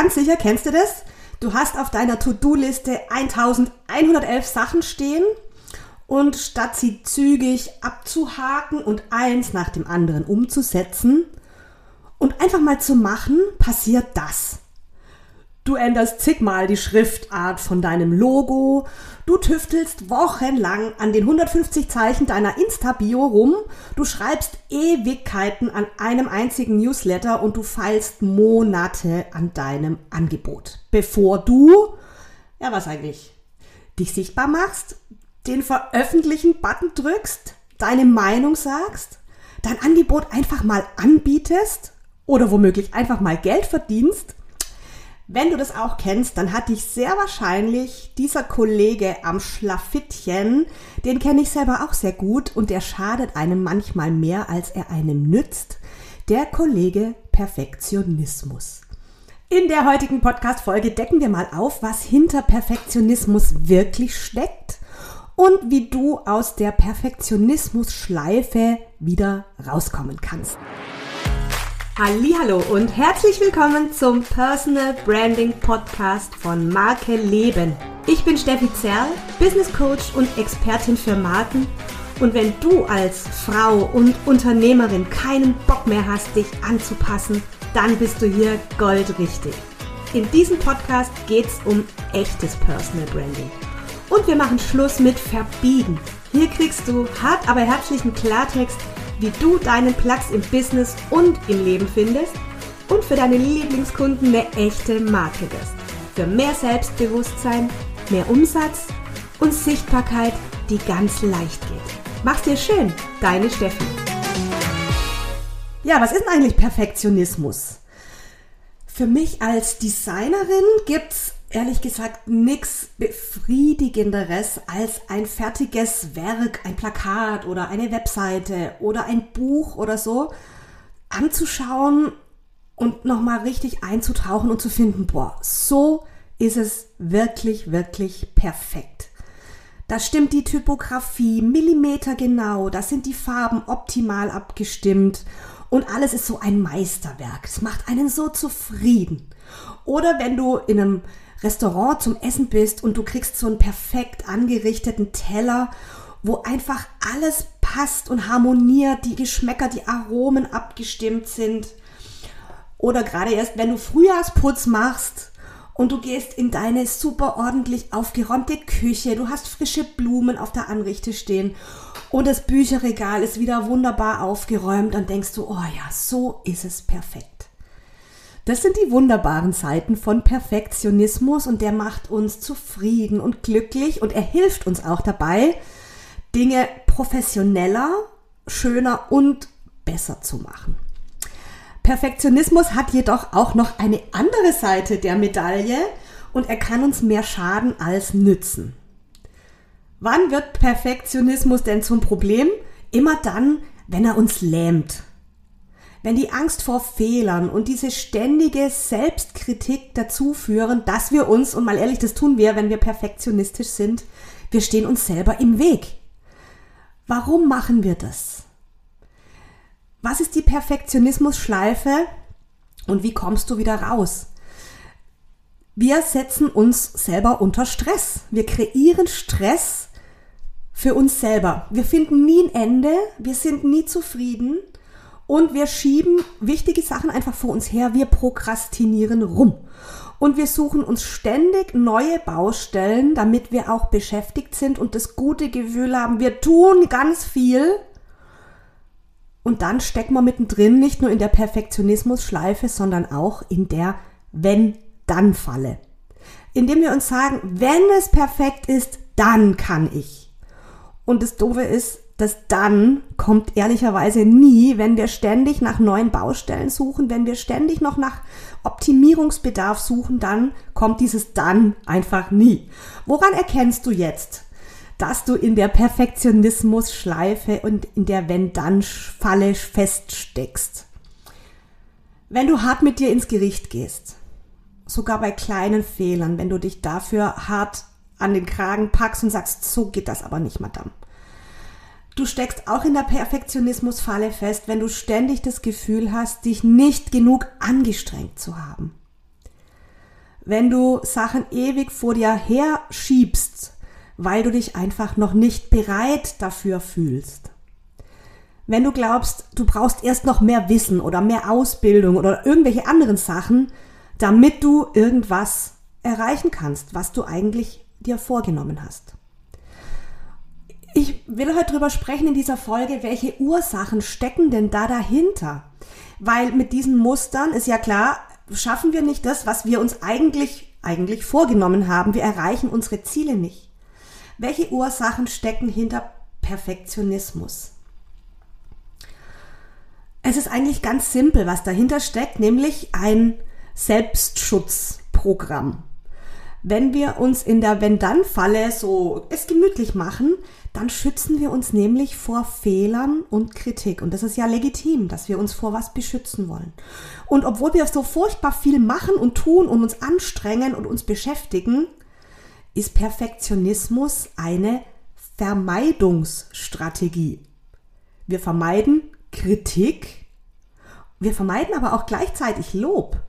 Ganz sicher kennst du das. Du hast auf deiner To-Do-Liste 1111 Sachen stehen und statt sie zügig abzuhaken und eins nach dem anderen umzusetzen und einfach mal zu machen, passiert das. Du änderst zigmal die Schriftart von deinem Logo. Du tüftelst wochenlang an den 150 Zeichen deiner Insta-Bio rum. Du schreibst Ewigkeiten an einem einzigen Newsletter und du feilst Monate an deinem Angebot. Bevor du, ja was eigentlich, dich sichtbar machst, den Veröffentlichen-Button drückst, deine Meinung sagst, dein Angebot einfach mal anbietest oder womöglich einfach mal Geld verdienst wenn du das auch kennst, dann hat dich sehr wahrscheinlich dieser Kollege am Schlafittchen, den kenne ich selber auch sehr gut und der schadet einem manchmal mehr, als er einem nützt, der Kollege Perfektionismus. In der heutigen Podcast-Folge decken wir mal auf, was hinter Perfektionismus wirklich steckt und wie du aus der Perfektionismus-Schleife wieder rauskommen kannst. Hallo und herzlich willkommen zum Personal Branding Podcast von Marke Leben. Ich bin Steffi Zerl, Business Coach und Expertin für Marken. Und wenn du als Frau und Unternehmerin keinen Bock mehr hast, dich anzupassen, dann bist du hier goldrichtig. In diesem Podcast geht es um echtes Personal Branding. Und wir machen Schluss mit Verbiegen. Hier kriegst du hart aber herzlichen Klartext wie du deinen Platz im Business und im Leben findest und für deine Lieblingskunden eine echte Marke wirst. Für mehr Selbstbewusstsein, mehr Umsatz und Sichtbarkeit, die ganz leicht geht. Mach's dir schön, deine Steffi. Ja, was ist denn eigentlich Perfektionismus? Für mich als Designerin gibt's ehrlich gesagt nichts befriedigenderes als ein fertiges Werk, ein Plakat oder eine Webseite oder ein Buch oder so anzuschauen und nochmal richtig einzutauchen und zu finden, boah, so ist es wirklich, wirklich perfekt. Da stimmt die Typografie Millimeter genau, da sind die Farben optimal abgestimmt und alles ist so ein Meisterwerk. Es macht einen so zufrieden. Oder wenn du in einem Restaurant zum Essen bist und du kriegst so einen perfekt angerichteten Teller, wo einfach alles passt und harmoniert, die Geschmäcker, die Aromen abgestimmt sind. Oder gerade erst, wenn du Frühjahrsputz machst und du gehst in deine super ordentlich aufgeräumte Küche, du hast frische Blumen auf der Anrichte stehen. Und das Bücherregal ist wieder wunderbar aufgeräumt, dann denkst du, oh ja, so ist es perfekt. Das sind die wunderbaren Seiten von Perfektionismus. Und der macht uns zufrieden und glücklich. Und er hilft uns auch dabei, Dinge professioneller, schöner und besser zu machen. Perfektionismus hat jedoch auch noch eine andere Seite der Medaille und er kann uns mehr schaden als nützen. Wann wird Perfektionismus denn zum Problem? Immer dann, wenn er uns lähmt wenn die Angst vor Fehlern und diese ständige Selbstkritik dazu führen, dass wir uns, und mal ehrlich, das tun wir, wenn wir perfektionistisch sind, wir stehen uns selber im Weg. Warum machen wir das? Was ist die Perfektionismus-Schleife und wie kommst du wieder raus? Wir setzen uns selber unter Stress. Wir kreieren Stress für uns selber. Wir finden nie ein Ende, wir sind nie zufrieden und wir schieben wichtige Sachen einfach vor uns her. Wir prokrastinieren rum. Und wir suchen uns ständig neue Baustellen, damit wir auch beschäftigt sind und das gute Gefühl haben, wir tun ganz viel. Und dann stecken wir mittendrin, nicht nur in der Perfektionismus-Schleife, sondern auch in der Wenn-Dann-Falle. Indem wir uns sagen, wenn es perfekt ist, dann kann ich. Und das Doofe ist, das dann kommt ehrlicherweise nie, wenn wir ständig nach neuen Baustellen suchen, wenn wir ständig noch nach Optimierungsbedarf suchen, dann kommt dieses dann einfach nie. Woran erkennst du jetzt, dass du in der Perfektionismus-Schleife und in der Wenn-Dann-Falle feststeckst? Wenn du hart mit dir ins Gericht gehst, sogar bei kleinen Fehlern, wenn du dich dafür hart an den Kragen packst und sagst, so geht das aber nicht, Madame Du steckst auch in der Perfektionismusfalle fest, wenn du ständig das Gefühl hast, dich nicht genug angestrengt zu haben. wenn du Sachen ewig vor dir her schiebst, weil du dich einfach noch nicht bereit dafür fühlst. Wenn du glaubst, du brauchst erst noch mehr Wissen oder mehr Ausbildung oder irgendwelche anderen Sachen, damit du irgendwas erreichen kannst, was du eigentlich dir vorgenommen hast. Ich will heute drüber sprechen in dieser Folge, welche Ursachen stecken denn da dahinter? Weil mit diesen Mustern ist ja klar, schaffen wir nicht das, was wir uns eigentlich, eigentlich vorgenommen haben. Wir erreichen unsere Ziele nicht. Welche Ursachen stecken hinter Perfektionismus? Es ist eigentlich ganz simpel, was dahinter steckt, nämlich ein Selbstschutzprogramm. Wenn wir uns in der Wenn-Dann-Falle so es gemütlich machen, dann schützen wir uns nämlich vor Fehlern und Kritik. Und das ist ja legitim, dass wir uns vor was beschützen wollen. Und obwohl wir so furchtbar viel machen und tun und uns anstrengen und uns beschäftigen, ist Perfektionismus eine Vermeidungsstrategie. Wir vermeiden Kritik, wir vermeiden aber auch gleichzeitig Lob.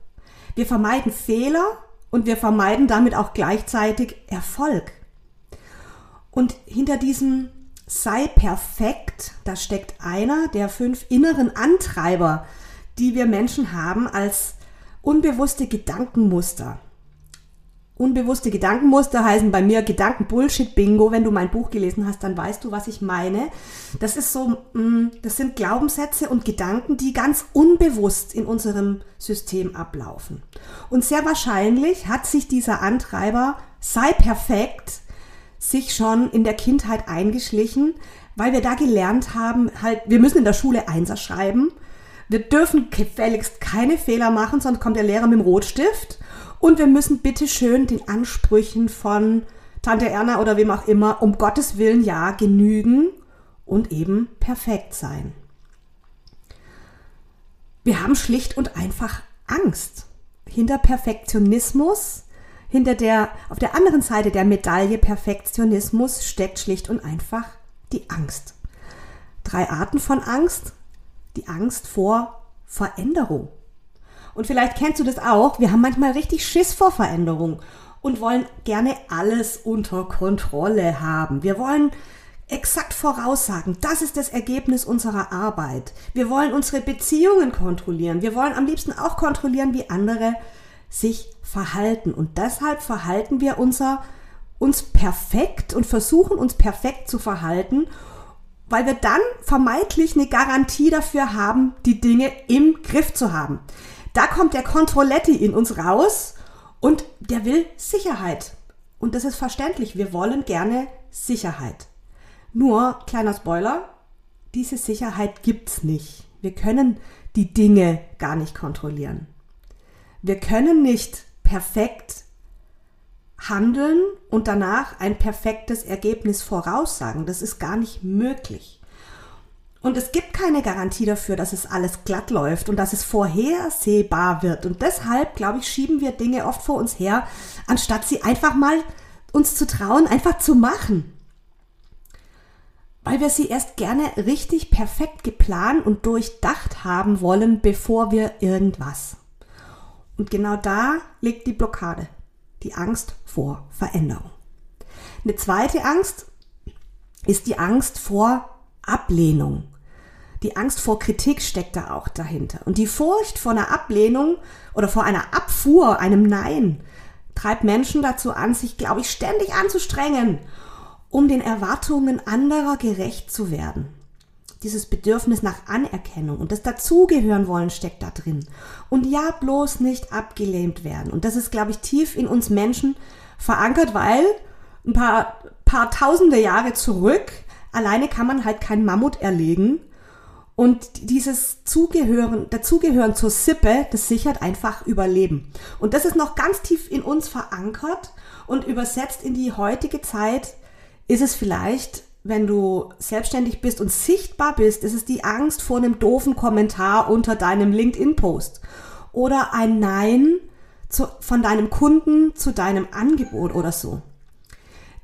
Wir vermeiden Fehler und wir vermeiden damit auch gleichzeitig Erfolg. Und hinter diesem sei perfekt, da steckt einer der fünf inneren Antreiber, die wir Menschen haben als unbewusste Gedankenmuster. Unbewusste Gedankenmuster heißen bei mir Gedanken-Bullshit-Bingo. Wenn du mein Buch gelesen hast, dann weißt du, was ich meine. Das ist so, mm, das sind Glaubenssätze und Gedanken, die ganz unbewusst in unserem System ablaufen. Und sehr wahrscheinlich hat sich dieser Antreiber, sei perfekt, sich schon in der Kindheit eingeschlichen, weil wir da gelernt haben, halt, wir müssen in der Schule Einser schreiben. Wir dürfen gefälligst keine Fehler machen, sonst kommt der Lehrer mit dem Rotstift und wir müssen bitte schön den Ansprüchen von Tante Erna oder wem auch immer um Gottes Willen ja genügen und eben perfekt sein. Wir haben schlicht und einfach Angst. Hinter Perfektionismus, hinter der, auf der anderen Seite der Medaille Perfektionismus steckt schlicht und einfach die Angst. Drei Arten von Angst. Die Angst vor Veränderung. Und vielleicht kennst du das auch. Wir haben manchmal richtig Schiss vor Veränderung und wollen gerne alles unter Kontrolle haben. Wir wollen exakt voraussagen, das ist das Ergebnis unserer Arbeit. Wir wollen unsere Beziehungen kontrollieren. Wir wollen am liebsten auch kontrollieren, wie andere sich verhalten. Und deshalb verhalten wir unser, uns perfekt und versuchen uns perfekt zu verhalten, weil wir dann vermeintlich eine Garantie dafür haben, die Dinge im Griff zu haben. Da kommt der Kontrolletti in uns raus und der will Sicherheit. Und das ist verständlich. Wir wollen gerne Sicherheit. Nur, kleiner Spoiler, diese Sicherheit gibt's nicht. Wir können die Dinge gar nicht kontrollieren. Wir können nicht perfekt handeln und danach ein perfektes Ergebnis voraussagen. Das ist gar nicht möglich. Und es gibt keine Garantie dafür, dass es alles glatt läuft und dass es vorhersehbar wird. Und deshalb, glaube ich, schieben wir Dinge oft vor uns her, anstatt sie einfach mal uns zu trauen, einfach zu machen. Weil wir sie erst gerne richtig perfekt geplant und durchdacht haben wollen, bevor wir irgendwas. Und genau da liegt die Blockade, die Angst vor Veränderung. Eine zweite Angst ist die Angst vor Ablehnung. Die Angst vor Kritik steckt da auch dahinter. Und die Furcht vor einer Ablehnung oder vor einer Abfuhr, einem Nein, treibt Menschen dazu an, sich, glaube ich, ständig anzustrengen, um den Erwartungen anderer gerecht zu werden. Dieses Bedürfnis nach Anerkennung und das Dazugehören wollen steckt da drin. Und ja, bloß nicht abgelehnt werden. Und das ist, glaube ich, tief in uns Menschen verankert, weil ein paar, paar tausende Jahre zurück alleine kann man halt kein Mammut erlegen und dieses Zugehören, dazugehören zur Sippe, das sichert einfach Überleben. Und das ist noch ganz tief in uns verankert und übersetzt in die heutige Zeit ist es vielleicht, wenn du selbstständig bist und sichtbar bist, ist es die Angst vor einem doofen Kommentar unter deinem LinkedIn-Post oder ein Nein zu, von deinem Kunden zu deinem Angebot oder so.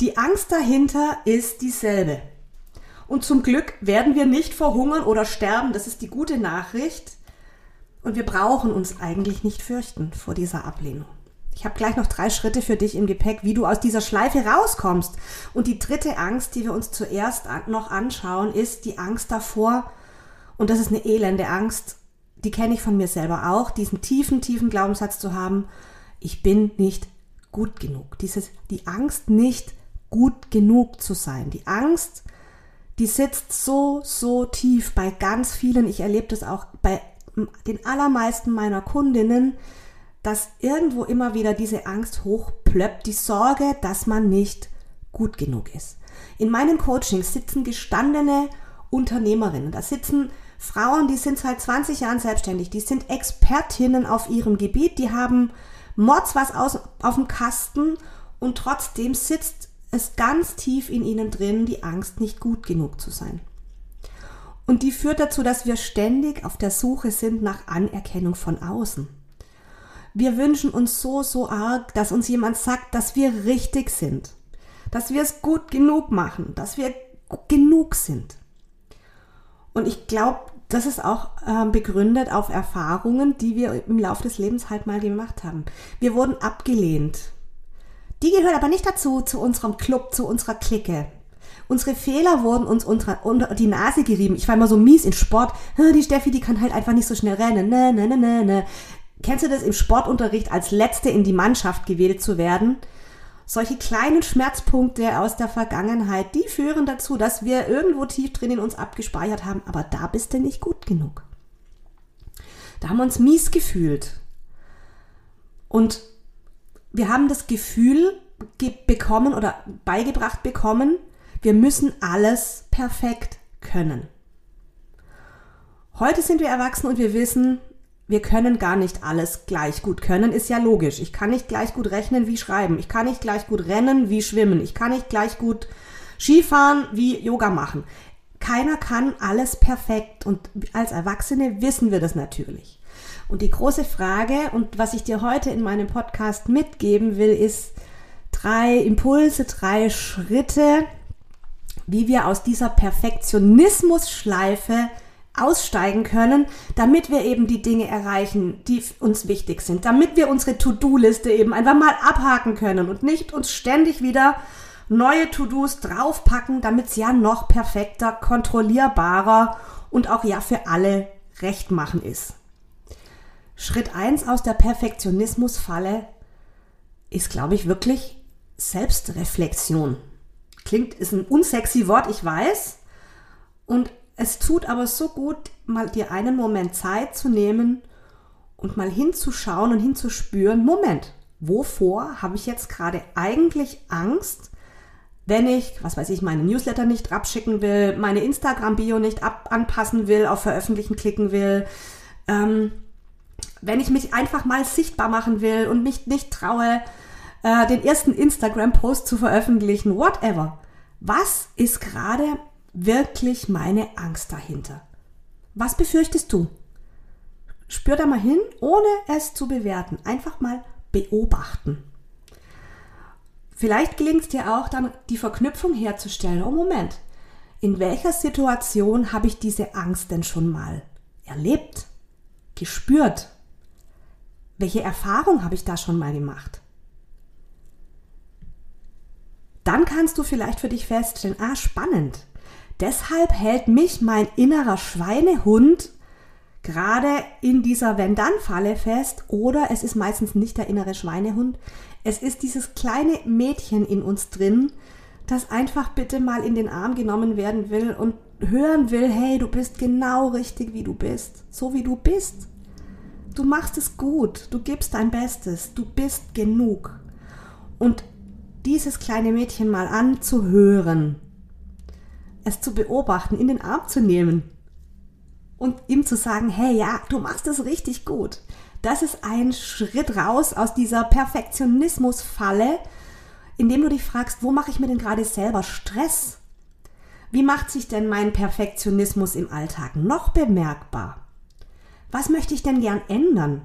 Die Angst dahinter ist dieselbe. Und zum Glück werden wir nicht verhungern oder sterben. Das ist die gute Nachricht. Und wir brauchen uns eigentlich nicht fürchten vor dieser Ablehnung. Ich habe gleich noch drei Schritte für dich im Gepäck, wie du aus dieser Schleife rauskommst. Und die dritte Angst, die wir uns zuerst noch anschauen, ist die Angst davor, und das ist eine elende Angst, die kenne ich von mir selber auch, diesen tiefen, tiefen Glaubenssatz zu haben, ich bin nicht gut genug. Dieses, die Angst, nicht gut genug zu sein. Die Angst, die sitzt so, so tief bei ganz vielen. Ich erlebe das auch bei den allermeisten meiner Kundinnen, dass irgendwo immer wieder diese Angst hochplöppt, die Sorge, dass man nicht gut genug ist. In meinen Coachings sitzen gestandene Unternehmerinnen, da sitzen Frauen, die sind seit 20 Jahren selbstständig, die sind Expertinnen auf ihrem Gebiet, die haben Mords was aus, auf dem Kasten und trotzdem sitzt es ganz tief in ihnen drin, die Angst, nicht gut genug zu sein. Und die führt dazu, dass wir ständig auf der Suche sind nach Anerkennung von außen. Wir wünschen uns so, so arg, dass uns jemand sagt, dass wir richtig sind, dass wir es gut genug machen, dass wir genug sind. Und ich glaube, das ist auch äh, begründet auf Erfahrungen, die wir im Laufe des Lebens halt mal gemacht haben. Wir wurden abgelehnt. Die gehört aber nicht dazu, zu unserem Club, zu unserer Clique. Unsere Fehler wurden uns unter, unter die Nase gerieben. Ich war immer so mies in Sport. Die Steffi, die kann halt einfach nicht so schnell rennen. Ne, ne, ne, ne, ne. Kennst du das im Sportunterricht als Letzte in die Mannschaft gewählt zu werden? solche kleinen Schmerzpunkte aus der Vergangenheit, die führen dazu, dass wir irgendwo tief drin in uns abgespeichert haben, aber da bist du nicht gut genug. Da haben wir uns mies gefühlt. Und wir haben das Gefühl bekommen oder beigebracht bekommen, wir müssen alles perfekt können. Heute sind wir erwachsen und wir wissen, wir können gar nicht alles gleich gut können, ist ja logisch. Ich kann nicht gleich gut rechnen wie schreiben. Ich kann nicht gleich gut rennen wie schwimmen. Ich kann nicht gleich gut Skifahren wie Yoga machen. Keiner kann alles perfekt und als Erwachsene wissen wir das natürlich. Und die große Frage und was ich dir heute in meinem Podcast mitgeben will, ist drei Impulse, drei Schritte, wie wir aus dieser Perfektionismusschleife aussteigen können, damit wir eben die Dinge erreichen, die uns wichtig sind, damit wir unsere To-Do-Liste eben einfach mal abhaken können und nicht uns ständig wieder neue To-Dos draufpacken, damit es ja noch perfekter, kontrollierbarer und auch ja für alle recht machen ist. Schritt eins aus der Perfektionismusfalle ist, glaube ich, wirklich Selbstreflexion. Klingt, ist ein unsexy Wort, ich weiß. Und es tut aber so gut, mal dir einen Moment Zeit zu nehmen und mal hinzuschauen und hinzuspüren, Moment, wovor habe ich jetzt gerade eigentlich Angst, wenn ich, was weiß ich, meine Newsletter nicht abschicken will, meine Instagram-Bio nicht ab anpassen will, auf Veröffentlichen klicken will, ähm, wenn ich mich einfach mal sichtbar machen will und mich nicht traue, äh, den ersten Instagram-Post zu veröffentlichen, whatever. Was ist gerade wirklich meine Angst dahinter? Was befürchtest du? Spür da mal hin, ohne es zu bewerten. Einfach mal beobachten. Vielleicht gelingt es dir auch dann, die Verknüpfung herzustellen. Oh Moment, in welcher Situation habe ich diese Angst denn schon mal erlebt, gespürt? Welche Erfahrung habe ich da schon mal gemacht? Dann kannst du vielleicht für dich feststellen, ah, spannend. Deshalb hält mich mein innerer Schweinehund gerade in dieser Wenn-Dann-Falle fest oder es ist meistens nicht der innere Schweinehund, es ist dieses kleine Mädchen in uns drin, das einfach bitte mal in den Arm genommen werden will und hören will, hey, du bist genau richtig, wie du bist, so wie du bist. Du machst es gut, du gibst dein Bestes, du bist genug. Und dieses kleine Mädchen mal anzuhören es zu beobachten, in den Arm zu nehmen und ihm zu sagen, hey, ja, du machst es richtig gut. Das ist ein Schritt raus aus dieser Perfektionismusfalle, indem du dich fragst, wo mache ich mir denn gerade selber Stress? Wie macht sich denn mein Perfektionismus im Alltag noch bemerkbar? Was möchte ich denn gern ändern?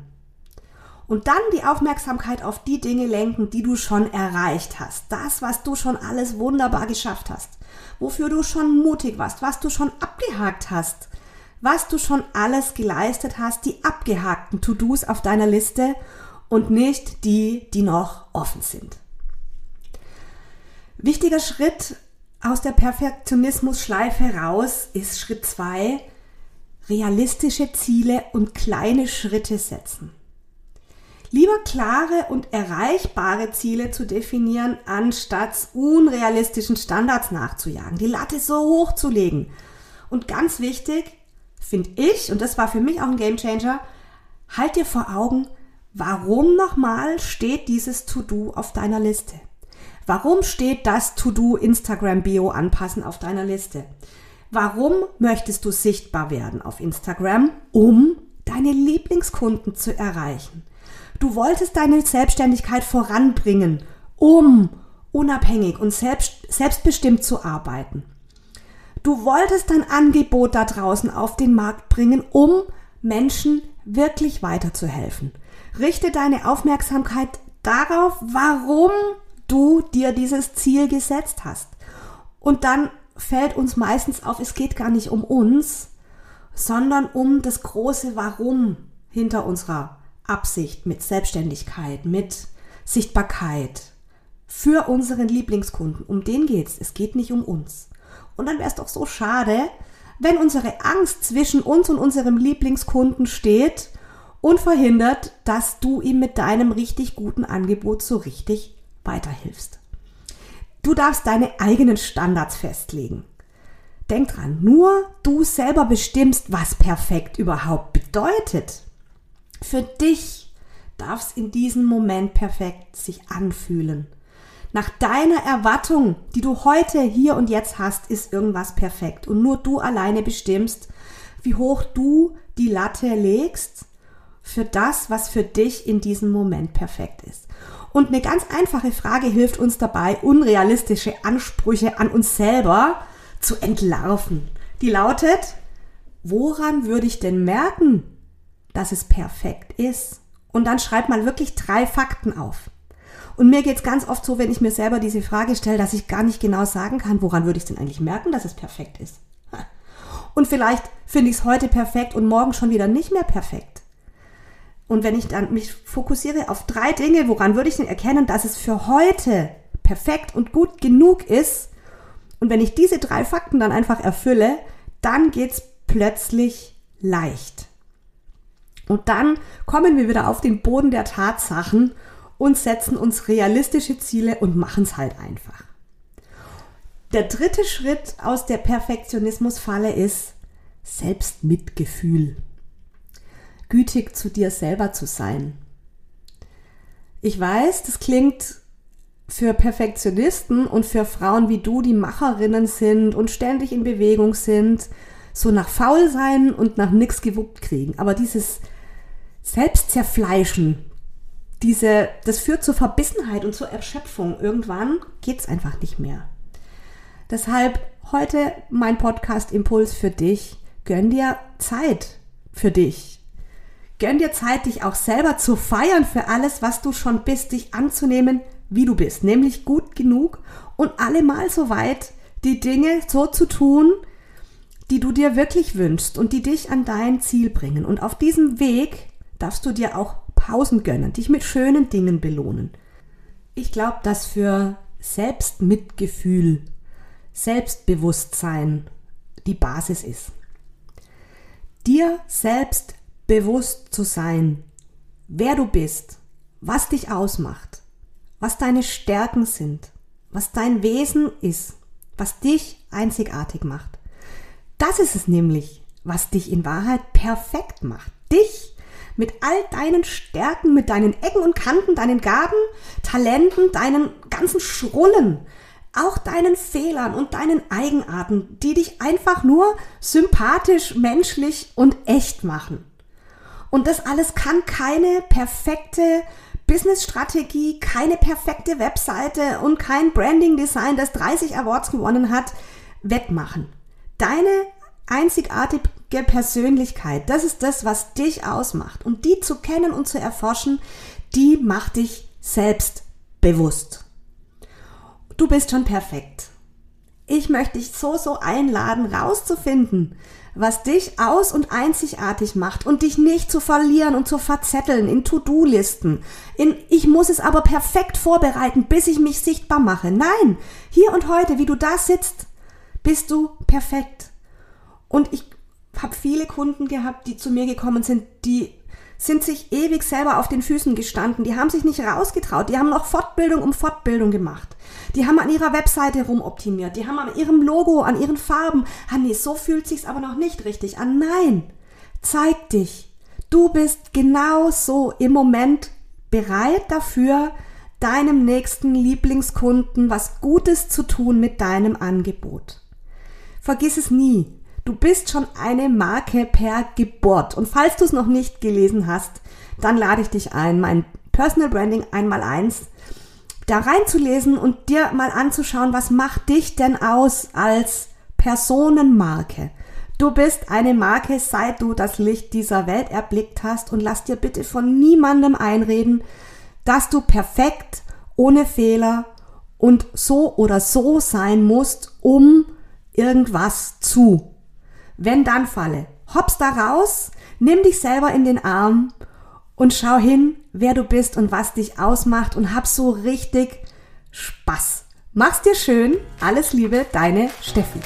Und dann die Aufmerksamkeit auf die Dinge lenken, die du schon erreicht hast. Das, was du schon alles wunderbar geschafft hast wofür du schon mutig warst, was du schon abgehakt hast, was du schon alles geleistet hast, die abgehakten To-Dos auf deiner Liste und nicht die, die noch offen sind. Wichtiger Schritt aus der Perfektionismus-Schleife raus ist Schritt zwei: realistische Ziele und kleine Schritte setzen. Lieber klare und erreichbare Ziele zu definieren, anstatt unrealistischen Standards nachzujagen, die Latte so hoch zu legen. Und ganz wichtig, finde ich, und das war für mich auch ein Gamechanger, halt dir vor Augen, warum nochmal steht dieses To-Do auf deiner Liste? Warum steht das To-Do Instagram Bio anpassen auf deiner Liste? Warum möchtest du sichtbar werden auf Instagram? Um deine Lieblingskunden zu erreichen. Du wolltest deine Selbstständigkeit voranbringen, um unabhängig und selbst, selbstbestimmt zu arbeiten. Du wolltest dein Angebot da draußen auf den Markt bringen, um Menschen wirklich weiterzuhelfen. Richte deine Aufmerksamkeit darauf, warum du dir dieses Ziel gesetzt hast. Und dann fällt uns meistens auf, es geht gar nicht um uns, sondern um das große Warum hinter unserer Absicht, mit Selbstständigkeit, mit Sichtbarkeit für unseren Lieblingskunden. Um den geht's. Es geht nicht um uns. Und dann wäre es doch so schade, wenn unsere Angst zwischen uns und unserem Lieblingskunden steht und verhindert, dass du ihm mit deinem richtig guten Angebot so richtig weiterhilfst. Du darfst deine eigenen Standards festlegen. Denk dran, nur du selber bestimmst, was perfekt überhaupt bedeutet. Für dich darf es in diesem Moment perfekt sich anfühlen. Nach deiner Erwartung, die du heute, hier und jetzt hast, ist irgendwas perfekt. Und nur du alleine bestimmst, wie hoch du die Latte legst für das, was für dich in diesem Moment perfekt ist. Und eine ganz einfache Frage hilft uns dabei, unrealistische Ansprüche an uns selber zu entlarven. Die lautet, woran würde ich denn merken, dass es perfekt ist. Und dann schreibt man wirklich drei Fakten auf. Und mir geht's ganz oft so, wenn ich mir selber diese Frage stelle, dass ich gar nicht genau sagen kann, woran würde ich denn eigentlich merken, dass es perfekt ist. Und vielleicht finde ich es heute perfekt und morgen schon wieder nicht mehr perfekt. Und wenn ich dann mich fokussiere auf drei Dinge, woran würde ich denn erkennen, dass es für heute perfekt und gut genug ist? Und wenn ich diese drei Fakten dann einfach erfülle, dann geht's plötzlich leicht. Und dann kommen wir wieder auf den Boden der Tatsachen und setzen uns realistische Ziele und machen es halt einfach. Der dritte Schritt aus der Perfektionismusfalle ist Selbstmitgefühl. Gütig zu dir selber zu sein. Ich weiß, das klingt für Perfektionisten und für Frauen wie du, die Macherinnen sind und ständig in Bewegung sind, so nach faul sein und nach nichts gewuppt kriegen. Aber dieses Selbstzerfleischen, diese, das führt zur Verbissenheit und zur Erschöpfung. Irgendwann geht's einfach nicht mehr. Deshalb heute mein Podcast Impuls für dich. Gönn dir Zeit für dich. Gönn dir Zeit, dich auch selber zu feiern für alles, was du schon bist, dich anzunehmen, wie du bist, nämlich gut genug und allemal so weit, die Dinge so zu tun, die du dir wirklich wünschst und die dich an dein Ziel bringen. Und auf diesem Weg darfst du dir auch Pausen gönnen, dich mit schönen Dingen belohnen. Ich glaube, dass für Selbstmitgefühl, Selbstbewusstsein die Basis ist. Dir selbst bewusst zu sein, wer du bist, was dich ausmacht, was deine Stärken sind, was dein Wesen ist, was dich einzigartig macht. Das ist es nämlich, was dich in Wahrheit perfekt macht. Dich mit all deinen Stärken, mit deinen Ecken und Kanten, deinen Gaben, Talenten, deinen ganzen Schrullen, auch deinen Fehlern und deinen Eigenarten, die dich einfach nur sympathisch, menschlich und echt machen. Und das alles kann keine perfekte Business-Strategie, keine perfekte Webseite und kein Branding-Design, das 30 Awards gewonnen hat, wettmachen. Deine einzigartige Persönlichkeit, das ist das, was dich ausmacht. Und die zu kennen und zu erforschen, die macht dich selbstbewusst. Du bist schon perfekt. Ich möchte dich so, so einladen, rauszufinden, was dich aus- und einzigartig macht und dich nicht zu verlieren und zu verzetteln in To-Do-Listen. In ich muss es aber perfekt vorbereiten, bis ich mich sichtbar mache. Nein, hier und heute, wie du da sitzt, bist du perfekt. Und ich habe viele Kunden gehabt, die zu mir gekommen sind, die sind sich ewig selber auf den Füßen gestanden. Die haben sich nicht rausgetraut. Die haben noch Fortbildung um Fortbildung gemacht. Die haben an ihrer Webseite rumoptimiert. Die haben an ihrem Logo, an ihren Farben. Ah nee, so fühlt sich's aber noch nicht richtig an. Nein. Zeig dich. Du bist genau so im Moment bereit dafür, deinem nächsten Lieblingskunden was Gutes zu tun mit deinem Angebot. Vergiss es nie. Du bist schon eine Marke per Geburt. Und falls du es noch nicht gelesen hast, dann lade ich dich ein, mein Personal Branding einmal eins da reinzulesen und dir mal anzuschauen, was macht dich denn aus als Personenmarke. Du bist eine Marke, seit du das Licht dieser Welt erblickt hast und lass dir bitte von niemandem einreden, dass du perfekt, ohne Fehler und so oder so sein musst, um irgendwas zu wenn dann falle. Hops da raus, nimm dich selber in den Arm und schau hin, wer du bist und was dich ausmacht und hab so richtig Spaß. Mach's dir schön. Alles Liebe, deine Steffi.